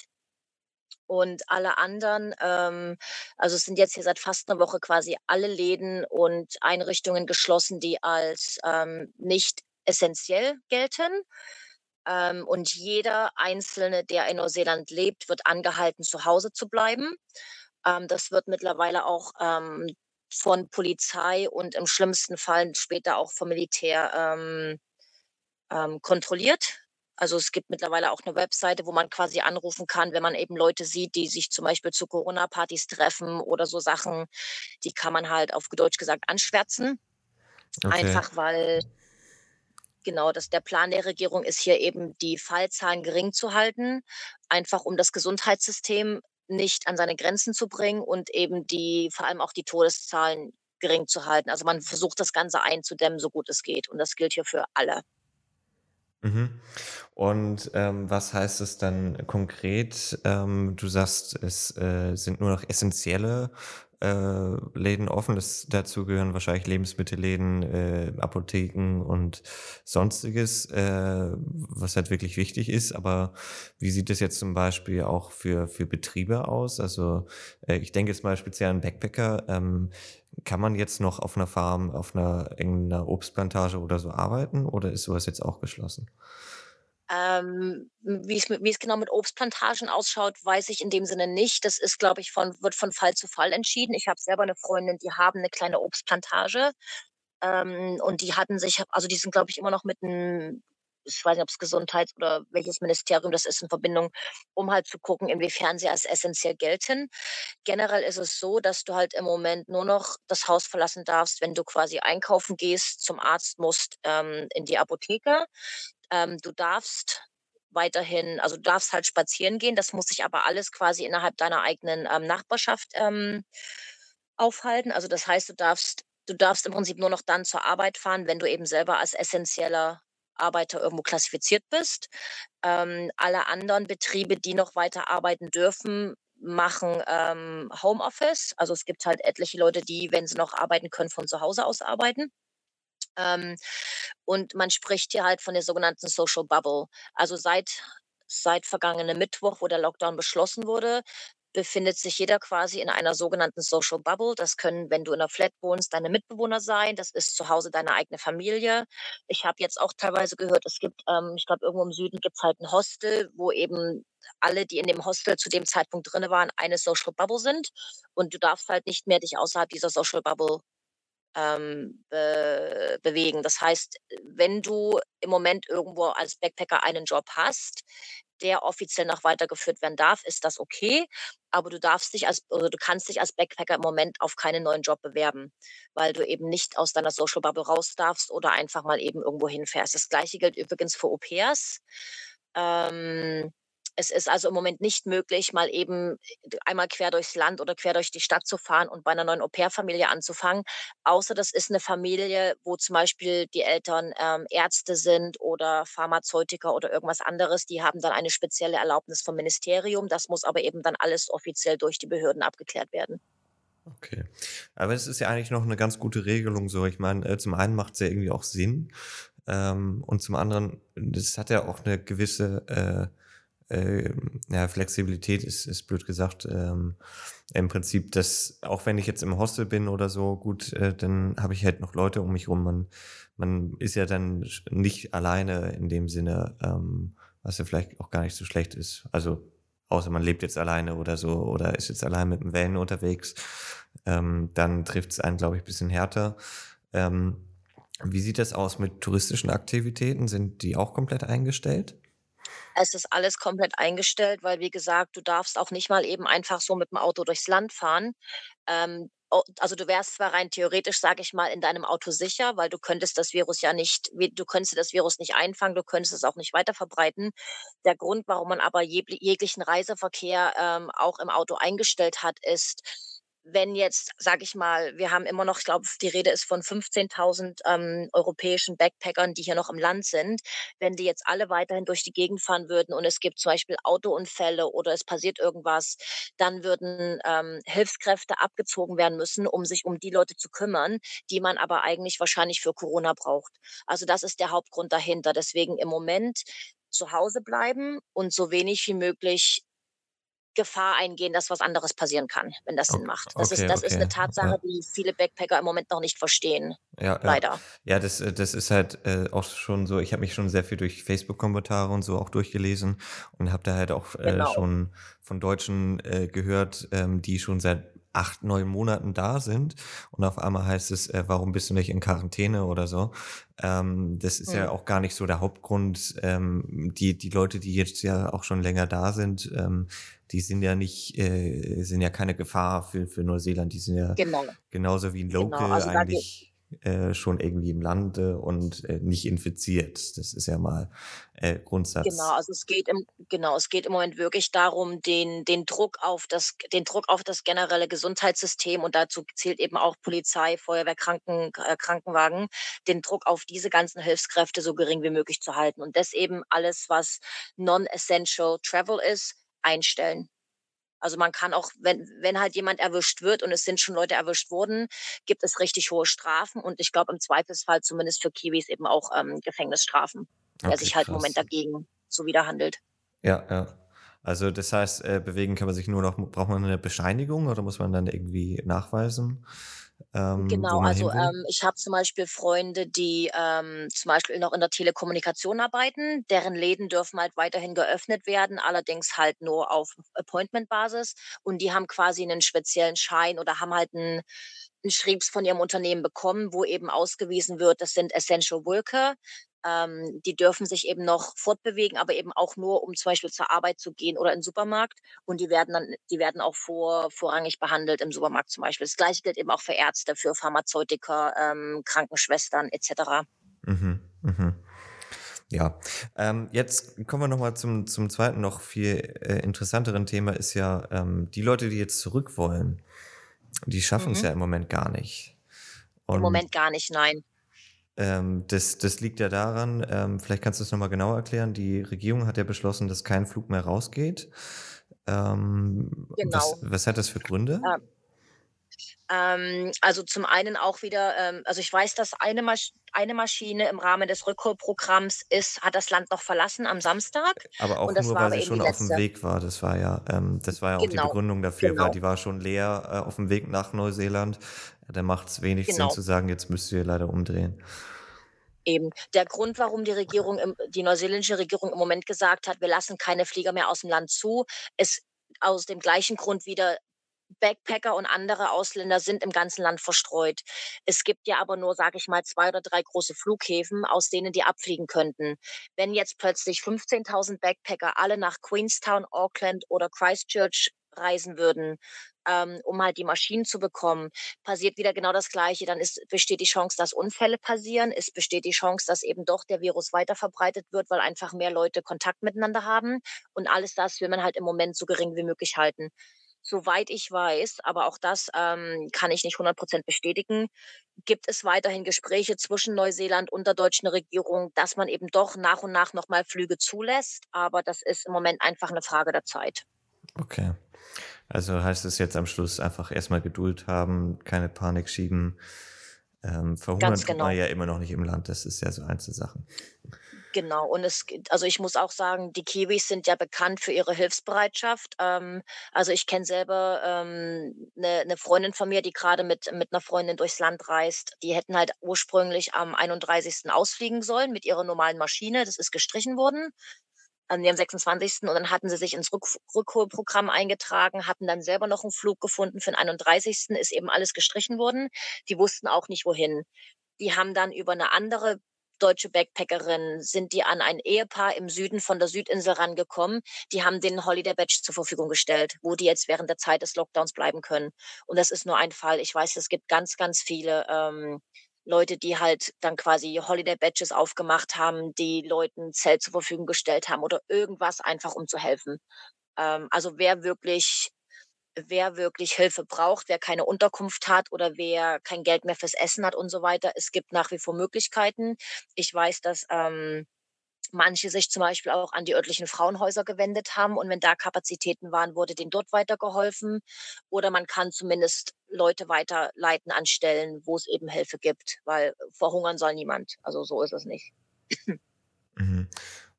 Und alle anderen, ähm, also es sind jetzt hier seit fast einer Woche quasi alle Läden und Einrichtungen geschlossen, die als ähm, nicht essentiell gelten. Ähm, und jeder Einzelne, der in Neuseeland lebt, wird angehalten, zu Hause zu bleiben. Ähm, das wird mittlerweile auch ähm, von Polizei und im schlimmsten Fall später auch vom Militär ähm, ähm, kontrolliert. Also es gibt mittlerweile auch eine Webseite, wo man quasi anrufen kann, wenn man eben Leute sieht, die sich zum Beispiel zu Corona-Partys treffen oder so Sachen, die kann man halt auf Deutsch gesagt anschwärzen. Okay. Einfach weil genau, dass der Plan der Regierung ist hier eben die Fallzahlen gering zu halten, einfach um das Gesundheitssystem nicht an seine Grenzen zu bringen und eben die vor allem auch die Todeszahlen gering zu halten. Also man versucht das Ganze einzudämmen, so gut es geht. Und das gilt hier für alle. Mhm. Und ähm, was heißt es dann konkret? Ähm, du sagst, es äh, sind nur noch essentielle äh, Läden offen. Das, dazu gehören wahrscheinlich Lebensmittelläden, äh, Apotheken und sonstiges, äh, was halt wirklich wichtig ist. Aber wie sieht es jetzt zum Beispiel auch für, für Betriebe aus? Also äh, ich denke jetzt mal speziell an Backpacker. Ähm, kann man jetzt noch auf einer Farm, auf einer irgendeiner Obstplantage oder so arbeiten oder ist sowas jetzt auch geschlossen? Ähm, wie es es genau mit Obstplantagen ausschaut, weiß ich in dem Sinne nicht. Das ist, glaube ich, von wird von Fall zu Fall entschieden. Ich habe selber eine Freundin, die haben eine kleine Obstplantage, ähm, und die hatten sich also, die sind, glaube ich, immer noch mit 'n ich weiß nicht, ob's Gesundheits oder welches Ministerium das ist in Verbindung, um halt zu gucken, inwiefern sie als essenziell gelten. Generell ist es so, dass du halt im Moment nur noch das Haus verlassen darfst, wenn du quasi einkaufen gehst, zum Arzt musst, ähm, in die Apotheke. Ähm, du darfst weiterhin also, du darfst halt spazieren gehen, das muss sich aber alles quasi innerhalb deiner eigenen, ähm, Nachbarschaft, ähm, aufhalten. Also, das heißt, du darfst du darfst im Prinzip nur noch dann zur Arbeit fahren, wenn du eben selber als essenzieller Arbeiter irgendwo klassifiziert bist. Ähm, alle anderen Betriebe, die noch weiter arbeiten dürfen, machen, ähm, Homeoffice. Also, es gibt halt etliche Leute, die, wenn sie noch arbeiten können, von zu Hause aus arbeiten. Ähm, und man spricht hier halt von der sogenannten Social Bubble. Also seit seit vergangenem Mittwoch, wo der Lockdown beschlossen wurde, befindet sich jeder quasi in einer sogenannten Social Bubble. Das können, wenn du in 'ner Flat wohnst, deine Mitbewohner sein. Das ist zu Hause deine eigene Familie. Ich habe jetzt auch teilweise gehört, es gibt, ähm ich glaube, irgendwo im Süden gibt's halt 'n Hostel, wo eben alle, die in dem Hostel zu dem Zeitpunkt drinne waren, eine Social Bubble sind. Und du darfst halt nicht mehr dich außerhalb dieser Social Bubble ähm, be bewegen. Das heißt, wenn du im Moment irgendwo als Backpacker einen Job hast, der offiziell noch weitergeführt werden darf, ist das okay, aber du darfst dich als oder du kannst dich als Backpacker im Moment auf keinen neuen Job bewerben, weil du eben nicht aus deiner Social Bubble raus darfst oder einfach mal eben irgendwo hinfährst. Das Gleiche gilt übrigens für Au-pairs. Ähm es ist also im Moment nicht möglich, mal eben äh, einmal quer durchs Land oder quer durch die Stadt zu fahren und bei einer neuen Au-pair-Familie anzufangen, außer das ist eine Familie, wo zum Beispiel die Eltern, ähm, Ärzte sind oder Pharmazeutiker oder irgendwas anderes. Die haben dann eine spezielle Erlaubnis vom Ministerium. Das muss aber eben dann alles offiziell durch die Behörden abgeklärt werden. Okay. Aber es ist ja eigentlich noch eine ganz gute Regelung so. Ich meine, äh, zum einen macht's ja irgendwie auch Sinn, ähm, und zum anderen, das hat ja auch eine gewisse, äh äh, ja, Flexibilität ist, ist blöd gesagt. Ähm, Im Prinzip, dass auch wenn ich jetzt im Hostel bin oder so, gut, äh, dann habe ich halt noch Leute um mich rum. Man, man ist ja dann nicht alleine in dem Sinne, ähm, was ja vielleicht auch gar nicht so schlecht ist. Also außer man lebt jetzt alleine oder so oder ist jetzt allein mit dem Van unterwegs, ähm, dann trifft es einen, glaube ich, bisschen härter. Ähm, wie sieht das aus mit touristischen Aktivitäten? Sind die auch komplett eingestellt? Es ist alles komplett eingestellt, weil, wie gesagt, du darfst auch nicht mal eben einfach so mit dem Auto durchs Land fahren. Ähm, also, du wärst zwar rein theoretisch, sage ich mal, in deinem Auto sicher, weil du könntest das Virus ja nicht du könntest das Virus nicht einfangen, du könntest es auch nicht weiterverbreiten. Der Grund, warum man aber jegl jeglichen Reiseverkehr, ähm, auch im Auto eingestellt hat, ist wenn jetzt, sage ich mal, wir haben immer noch, ich glaube, die Rede ist von 15.000 ähm, europäischen Backpackern, die hier noch im Land sind. Wenn die jetzt alle weiterhin durch die Gegend fahren würden und es gibt zum Beispiel Autounfälle oder es passiert irgendwas, dann würden ähm, Hilfskräfte abgezogen werden müssen, um sich um die Leute zu kümmern, die man aber eigentlich wahrscheinlich für Corona braucht. Also das ist der Hauptgrund dahinter. Deswegen im Moment zu Hause bleiben und so wenig wie möglich Gefahr eingehen, dass was anderes passieren kann, wenn das Sinn macht. Das okay, ist das ist okay, 'ne Tatsache, ja. die viele Backpacker im Moment noch nicht verstehen, Ja, ja. leider. Ja, das äh, das ist halt, äh, auch schon so ich habe mich schon sehr viel durch Facebook-Kommentare und so auch durchgelesen und habe da halt auch, äh, Genau. schon von Deutschen, äh, gehört, ähm, die schon seit 8, 9 Monaten da sind und auf einmal heißt es, äh: „Warum bist du nicht in Quarantäne?“ oder so. Ähm, das ist ja Mhm. auch gar nicht so der Hauptgrund. Ähm, die die Leute, die jetzt ja auch schon länger da sind, ähm, die sind ja nicht äh, sind ja keine Gefahr für für Neuseeland. Die sind ja Genau. genauso wie 'n Genau, Local also da ge eigentlich, äh, schon irgendwie im Lande und, äh, nicht infiziert. Das ist ja mal, äh, Genau, Grundsatz. also es geht im genau, es geht im Moment wirklich darum, den den Druck auf das den Druck auf das generelle Gesundheitssystem und dazu zählt eben auch Polizei, Feuerwehr, Kranken äh, Krankenwagen, den Druck auf diese ganzen Hilfskräfte so gering wie möglich zu halten und das eben alles, was non-essential travel ist, einstellen. Also, man kann auch, wenn wenn halt jemand erwischt wird und es sind schon Leute erwischt worden, gibt es richtig hohe Strafen und ich glaube im Zweifelsfall zumindest für Kiwis eben auch, ähm, Gefängnisstrafen, wer Okay, sich halt im Moment krass. dagegen zuwiderhandelt. Ja, ja. Also, das heißt, äh, bewegen kann man sich nur noch braucht man 'ne Bescheinigung oder muss man dann irgendwie nachweisen, ähm, Genau, also, ähm, ich habe zum Beispiel Freunde, die, ähm, zum Beispiel noch in der Telekommunikation arbeiten. Deren Läden dürfen halt weiterhin geöffnet werden, allerdings halt nur auf Appointment-Basis und die haben quasi 'nen speziellen Schein oder haben halt 'n 'n Schriebs von ihrem Unternehmen bekommen, wo eben ausgewiesen wird, das sind Essential Worker. Ähm, die dürfen sich eben noch fortbewegen, aber eben auch nur, um zum Beispiel zur Arbeit zu gehen oder in 'n Supermarkt und die werden dann die werden auch vor vorrangig behandelt im Supermarkt zum Beispiel. Das Gleiche gilt eben auch für Ärzte, für Pharmazeutiker, ähm, Krankenschwestern et cetera. Mhm, mhm. Ja, ähm, jetzt kommen wir noch mal zum zum 2. noch viel, äh, interessanteren Thema ist ja, ähm, die Leute, die jetzt zurück wollen, die schaffen's Mhm. ja im Moment gar nicht. Im Und Moment gar nicht, nein. Ähm, das das liegt ja daran ähm, vielleicht kannst du's noch mal genauer erklären. Die Regierung hat ja beschlossen, dass kein Flug mehr rausgeht. Ähm, was Genau. was hat das für Gründe? Ähm ähm, also, zum einen auch wieder, ähm also, ich weiß, dass eine Masch eine Maschine im Rahmen des Rückholprogramms ist hat das Land noch verlassen am Samstag Aber auch das nur, war weil sie die schon auf'm letzte. Weg war. Das war ja ähm, das war ja auch die Genau, Begründung dafür, weil genau. die war schon leer, äh, auf'm Weg nach Neuseeland. Da macht's wenig Sinn Genau. zu sagen: „Jetzt müsst ihr leider umdrehen.“ Eben. Der Grund, warum die Regierung im die neuseeländische Regierung im Moment gesagt hat: „Wir lassen keine Flieger mehr aus'm Land zu“, ist aus dem gleichen Grund wieder Backpacker und andere Ausländer sind im ganzen Land verstreut. Es gibt ja aber nur, sage ich mal, 2 oder 3 große Flughäfen, aus denen die abfliegen könnten. Wenn jetzt plötzlich 15.000 Backpacker alle nach Queenstown, Auckland oder Christchurch reisen würden, ähm, um halt die Maschinen zu bekommen, passiert wieder genau das Gleiche. Dann ist besteht die Chance, dass Unfälle passieren. Es besteht die Chance, dass eben doch der Virus weiterverbreitet wird, weil einfach mehr Leute Kontakt miteinander haben und alles das will man halt im Moment so gering wie möglich halten. Soweit ich weiß, aber auch das, ähm, kann ich nicht 100 % bestätigen, gibt es weiterhin Gespräche zwischen Neuseeland und der deutschen Regierung, dass man eben doch nach und nach noch mal Flüge zulässt, aber das ist im Moment einfach 'ne Frage der Zeit. Okay. Also, heißt es jetzt am Schluss einfach erst mal Geduld haben, keine Panik schieben. Ähm, verhungern Ganz genau. ja immer noch nicht im Land. Das ist ja so Einzelsachen. Genau und es also, ich muss auch sagen, die Kiwis sind ja bekannt für ihre Hilfsbereitschaft. Ähm, also, ich kenne selber, ähm, 'ne 'ne Freundin von mir, die grade mit mit 'ner Freundin durchs Land reist. Die hätten halt ursprünglich am 31. ausfliegen sollen mit ihrer normalen Maschine. Das ist gestrichen worden. An dem 26. und dann hatten sie sich ins Rückf Rückholprogramm eingetragen, hatten dann selber noch 'n Flug gefunden für den 31., ist eben alles gestrichen worden. Die wussten auch nicht, wohin. Die haben dann über 'ne andere deutsche Backpackerin sind die an ein Ehepaar im Süden von der Südinsel rangekommen. Die haben denen 'n Holiday Badge zur Verfügung gestellt, wo die jetzt während der Zeit des Lockdowns bleiben können. Und das ist nur ein Fall. Ich weiß, es gibt ganz, ganz viele, ähm, Leute, die halt dann quasi Holiday Badges aufgemacht haben, die Leuten Zelt zur Verfügung gestellt haben oder irgendwas einfach, um zu helfen. Ähm, also, wer wirklich wer wirklich Hilfe braucht, wer keine Unterkunft hat oder wer kein Geld mehr fürs Essen hat und so weiter, es gibt nach wie vor Möglichkeiten. Ich weiß, dass, ähm, manche sich zum Beispiel auch an die örtlichen Frauenhäuser gewendet haben und wenn da Kapazitäten waren, wurde denen dort weitergeholfen. Oder man kann zumindest Leute weiterleiten an Stellen, wo's eben Hilfe gibt, weil verhungern soll niemand. Also, so ist es nicht. Mhm.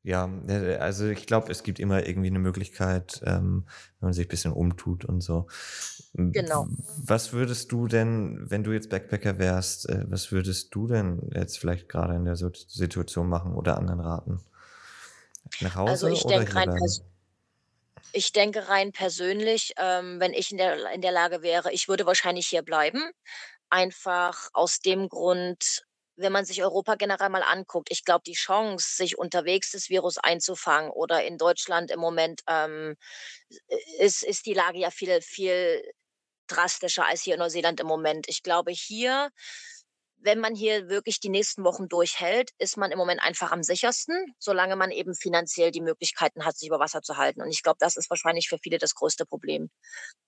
Ja, äh, also ich glaube, es gibt immer irgendwie eine Möglichkeit, ähm, wenn man sich ein bisschen umtut und so. Genau. Was würdest du denn, wenn du jetzt Backpacker wärst, äh, was würdest du denn jetzt vielleicht gerade in der Situation machen oder anderen raten? Nach Hause Also ich oder denke hier rein ich denke rein persönlich, ähm, wenn ich in der in der Lage wäre, ich würde wahrscheinlich hier bleiben. Einfach aus dem Grund, wenn man sich Europa generell mal anguckt, ich glaube, die Chance, sich unterwegs das Virus einzufangen oder in Deutschland im Moment, ähm, ist ist die Lage ja viel viel drastischer als hier in Neuseeland im Moment. Ich glaube, hier wenn man hier wirklich die nächsten Wochen durchhält, ist man im Moment einfach am sichersten, solange man eben finanziell die Möglichkeiten hat, sich über Wasser zu halten. Und ich glaube, das ist wahrscheinlich für viele das größte Problem.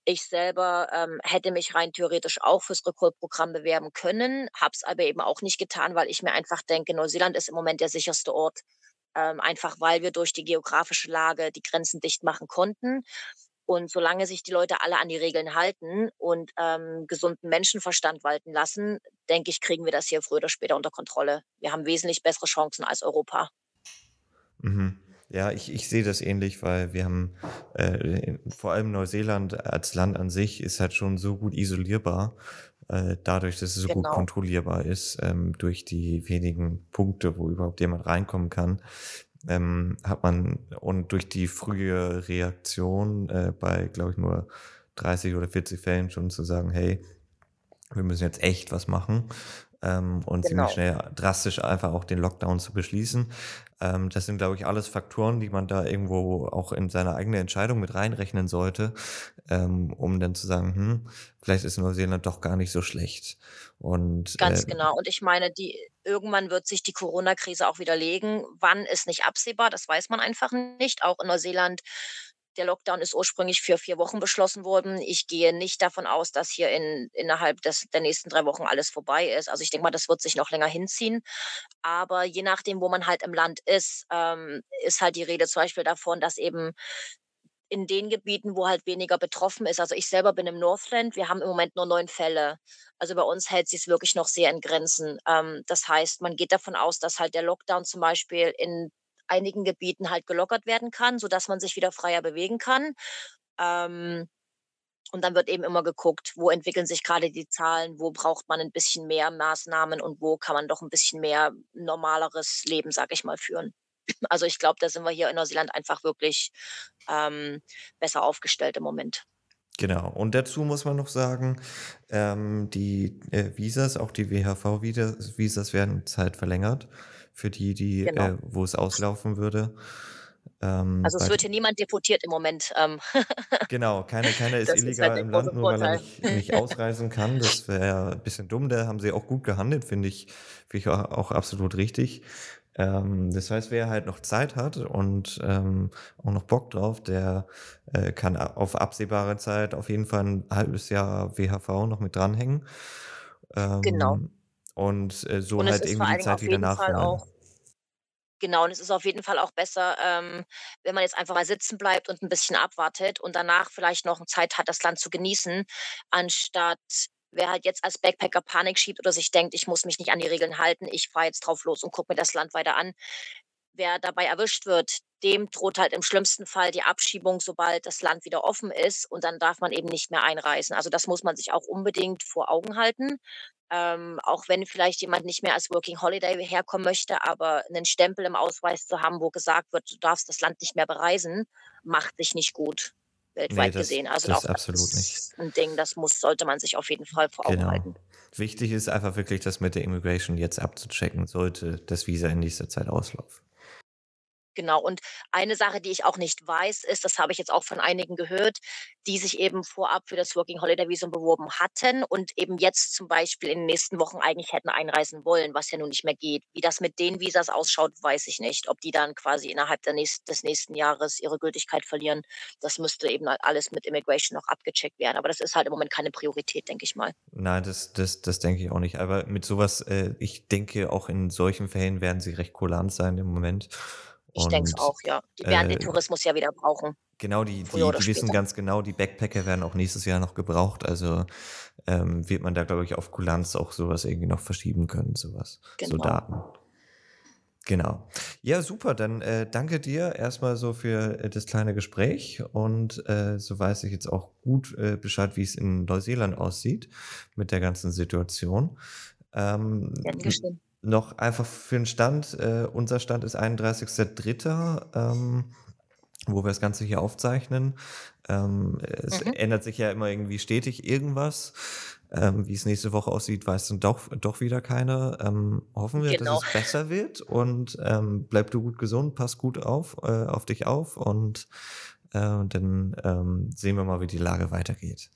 Ich selber ähm, hätte mich rein theoretisch auch fürs Recall-Programm bewerben können, habe es aber eben auch nicht getan, weil ich mir einfach denke, Neuseeland ist im Moment der sicherste Ort, ähm, einfach weil wir durch die geografische Lage die Grenzen dicht machen konnten. Und solange sich die Leute alle an die Regeln halten und ähm, gesunden Menschenverstand walten lassen, denke ich, kriegen wir das hier früher oder später unter Kontrolle. Wir haben wesentlich bessere Chancen als Europa. Mhm. Ja, ich, ich sehe das ähnlich, weil wir haben äh, vor allem Neuseeland als Land an sich ist halt schon so gut isolierbar, äh, dadurch, dass es so gut Genau, kontrollierbar ist, ähm, durch die wenigen Punkte, wo überhaupt jemand reinkommen kann, ähm, hat man und durch die frühe Reaktion äh, bei, glaube ich, nur 30 oder 40 Fällen schon zu sagen, hey, wir müssen jetzt echt was machen ähm, und ziemlich genau. schnell drastisch einfach auch den Lockdown zu beschließen. Ähm, das sind, glaube ich, alles Faktoren, die man da irgendwo auch in seine eigene Entscheidung mit reinrechnen sollte, ähm, um dann zu sagen, hm, vielleicht ist Neuseeland doch gar nicht so schlecht. Und äh, Ganz genau. Und ich meine, die irgendwann wird sich die Corona-Krise auch wieder legen. Wann ist nicht absehbar, das weiß man einfach nicht. Auch in Neuseeland, der Lockdown ist ursprünglich für 4 Wochen beschlossen worden. Ich gehe nicht davon aus, dass hier in innerhalb des der nächsten 3 Wochen alles vorbei ist. Also, ich denke mal, das wird sich noch länger hinziehen. Aber je nachdem, wo man halt im Land ist, ähm, ist halt die Rede zum Beispiel davon, dass eben in den Gebieten, wo halt weniger betroffen ist. Also, ich selber bin im Northland. Wir haben im Moment nur 9 Fälle. Also, bei uns hält sich's wirklich noch sehr in Grenzen. Ähm, das heißt, man geht davon aus, dass halt der Lockdown zum Beispiel in einigen Gebieten halt gelockert werden kann, sodass man sich wieder freier bewegen kann. Ähm, und dann wird eben immer geguckt, wo entwickeln sich gerade die Zahlen, wo braucht man ein bisschen mehr Maßnahmen und wo kann man doch ein bisschen mehr normaleres Leben, sage ich mal, führen. <clears throat> Also, ich glaube, da sind wir hier in Neuseeland einfach wirklich, ähm, besser aufgestellt im Moment. Genau. Und dazu muss man noch sagen, ähm, die äh, Visas, auch die WHV-Visas Visas werden halt verlängert für die, die, Genau. äh, wo es auslaufen würde. Ähm, Also, es wird hier niemand deportiert im Moment. Ähm, <laughs> genau, keiner, keiner ist das ist halt illegal im Land, nur weil er nicht, nicht ausreisen kann. Das wäre ein bisschen dumm. Da haben sie auch gut gehandelt, finde ich, finde ich auch, auch absolut richtig. Ähm, das heißt, wer halt noch Zeit hat und ähm, auch noch Bock drauf, der äh, kann auf absehbare Zeit auf jeden Fall ein halbes Jahr WHV noch mit dranhängen Genau. Und äh, so Und halt irgendwie die Zeit wieder nachholen. Genau, und es ist auf jeden Fall auch besser, ähm, wenn man jetzt einfach mal sitzen bleibt und ein bisschen abwartet und danach vielleicht noch Zeit hat, das Land zu genießen, anstatt wer halt jetzt als Backpacker Panik schiebt oder sich denkt: „Ich muss mich nicht an die Regeln halten, ich fahre jetzt drauf los und gucke mir das Land weiter an.“ Wer dabei erwischt wird, dem droht halt im schlimmsten Fall die Abschiebung, sobald das Land wieder offen ist und dann darf man eben nicht mehr einreisen. Also, das muss man sich auch unbedingt vor Augen halten. Ähm, auch wenn vielleicht jemand nicht mehr als Working Holiday herkommen möchte, aber einen Stempel im Ausweis zu haben, wo gesagt wird: „Du darfst das Land nicht mehr bereisen“, macht sich nicht gut, Nee, weltweit das, gesehen. Also, das auch das absolut nicht. ist 'n Ding, das muss sollte man sich auf jeden Fall vor Augen Genau. halten. Wichtig ist einfach wirklich, das mit der Immigration jetzt abzuchecken, sollte das Visa in nächster Zeit auslaufen. Genau. Und eine Sache, die ich auch nicht weiß, ist, das habe ich jetzt auch von einigen gehört, die sich eben vorab für das Working Holiday Visum beworben hatten und eben jetzt zum Beispiel in den nächsten Wochen eigentlich hätten einreisen wollen, was ja nun nicht mehr geht. Wie das mit den Visas ausschaut, weiß ich nicht. Ob die dann quasi innerhalb der nächst, des nächsten Jahres ihre Gültigkeit verlieren, das müsste eben halt alles mit Immigration noch abgecheckt werden. Aber das ist halt im Moment keine Priorität, denke ich mal. Nein, das, das, das denke ich auch nicht. Aber mit sowas, äh, ich denke, auch in solchen Fällen werden sie recht kulant sein im Moment. Ich denke es auch, ja. Die werden den äh, Tourismus ja wieder brauchen, genau, die, die, die wissen ganz genau, die Backpacker werden auch nächstes Jahr noch gebraucht. Also ähm, wird man da, glaube ich, auf Kulanz auch sowas irgendwie noch verschieben können, sowas, so Genau. Daten. Genau. Ja, super. Dann äh, danke dir erstmal so für äh, das kleine Gespräch. Und äh, so weiß ich jetzt auch gut äh, Bescheid, wie es in Neuseeland aussieht mit der ganzen Situation. Ähm, Dankeschön. Noch einfach für den Stand. Äh, unser Stand ist 31.03., ähm, wo wir das Ganze hier aufzeichnen. Ähm, es Mhm. ändert sich ja immer irgendwie stetig irgendwas. Ähm, wie es nächste Woche aussieht, weiß dann doch, doch wieder keiner. Ähm, hoffen wir, Genau. dass es besser wird und ähm, bleib du gut gesund, pass gut auf, äh, auf dich auf und äh, dann ähm, sehen wir mal, wie die Lage weitergeht.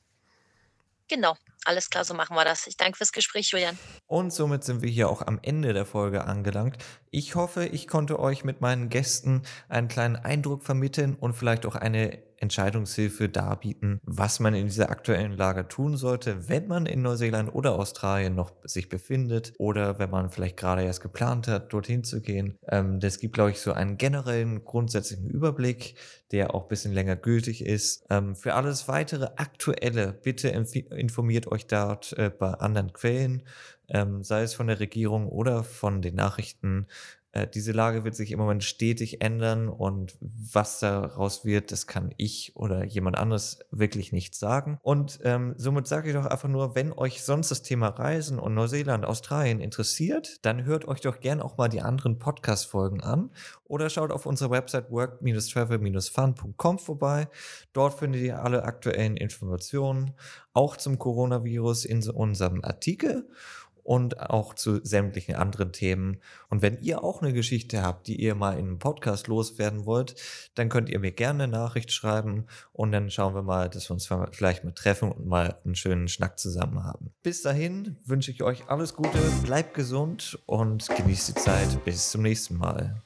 Genau. Alles klar, so machen wir das. Ich danke fürs Gespräch, Julian. Und somit sind wir hier auch am Ende der Folge angelangt. Ich hoffe, ich konnte euch mit meinen Gästen einen kleinen Eindruck vermitteln und vielleicht auch eine Entscheidungshilfe darbieten, was man in dieser aktuellen Lage tun sollte, wenn man in Neuseeland oder Australien noch sich befindet oder wenn man vielleicht gerade erst geplant hat, dorthin zu gehen. Ähm, das gibt, glaube ich, so einen generellen grundsätzlichen Überblick, der auch ein bisschen länger gültig ist. Ähm, für alles weitere Aktuelle, bitte informiert euch dort äh, bei anderen Quellen, ähm, sei es von der Regierung oder von den Nachrichten. Äh, diese Lage wird sich im Moment stetig ändern und was daraus wird, das kann ich oder jemand anderes wirklich nicht sagen. Und ähm, somit sage ich doch einfach nur, wenn euch sonst das Thema Reisen und Neuseeland, Australien interessiert, dann hört euch doch gern auch mal die anderen Podcast-Folgen an oder schaut auf unserer Website work-travel-fun.com vorbei. Dort findet ihr alle aktuellen Informationen, auch zum Coronavirus in unserem Artikel und auch zu sämtlichen anderen Themen. Und wenn ihr auch eine Geschichte habt, die ihr mal in einem Podcast loswerden wollt, dann könnt ihr mir gerne eine Nachricht schreiben und dann schauen wir mal, dass wir uns vielleicht mal treffen und mal einen schönen Schnack zusammen haben. Bis dahin wünsche ich euch alles Gute, bleibt gesund und genießt die Zeit. Bis zum nächsten Mal.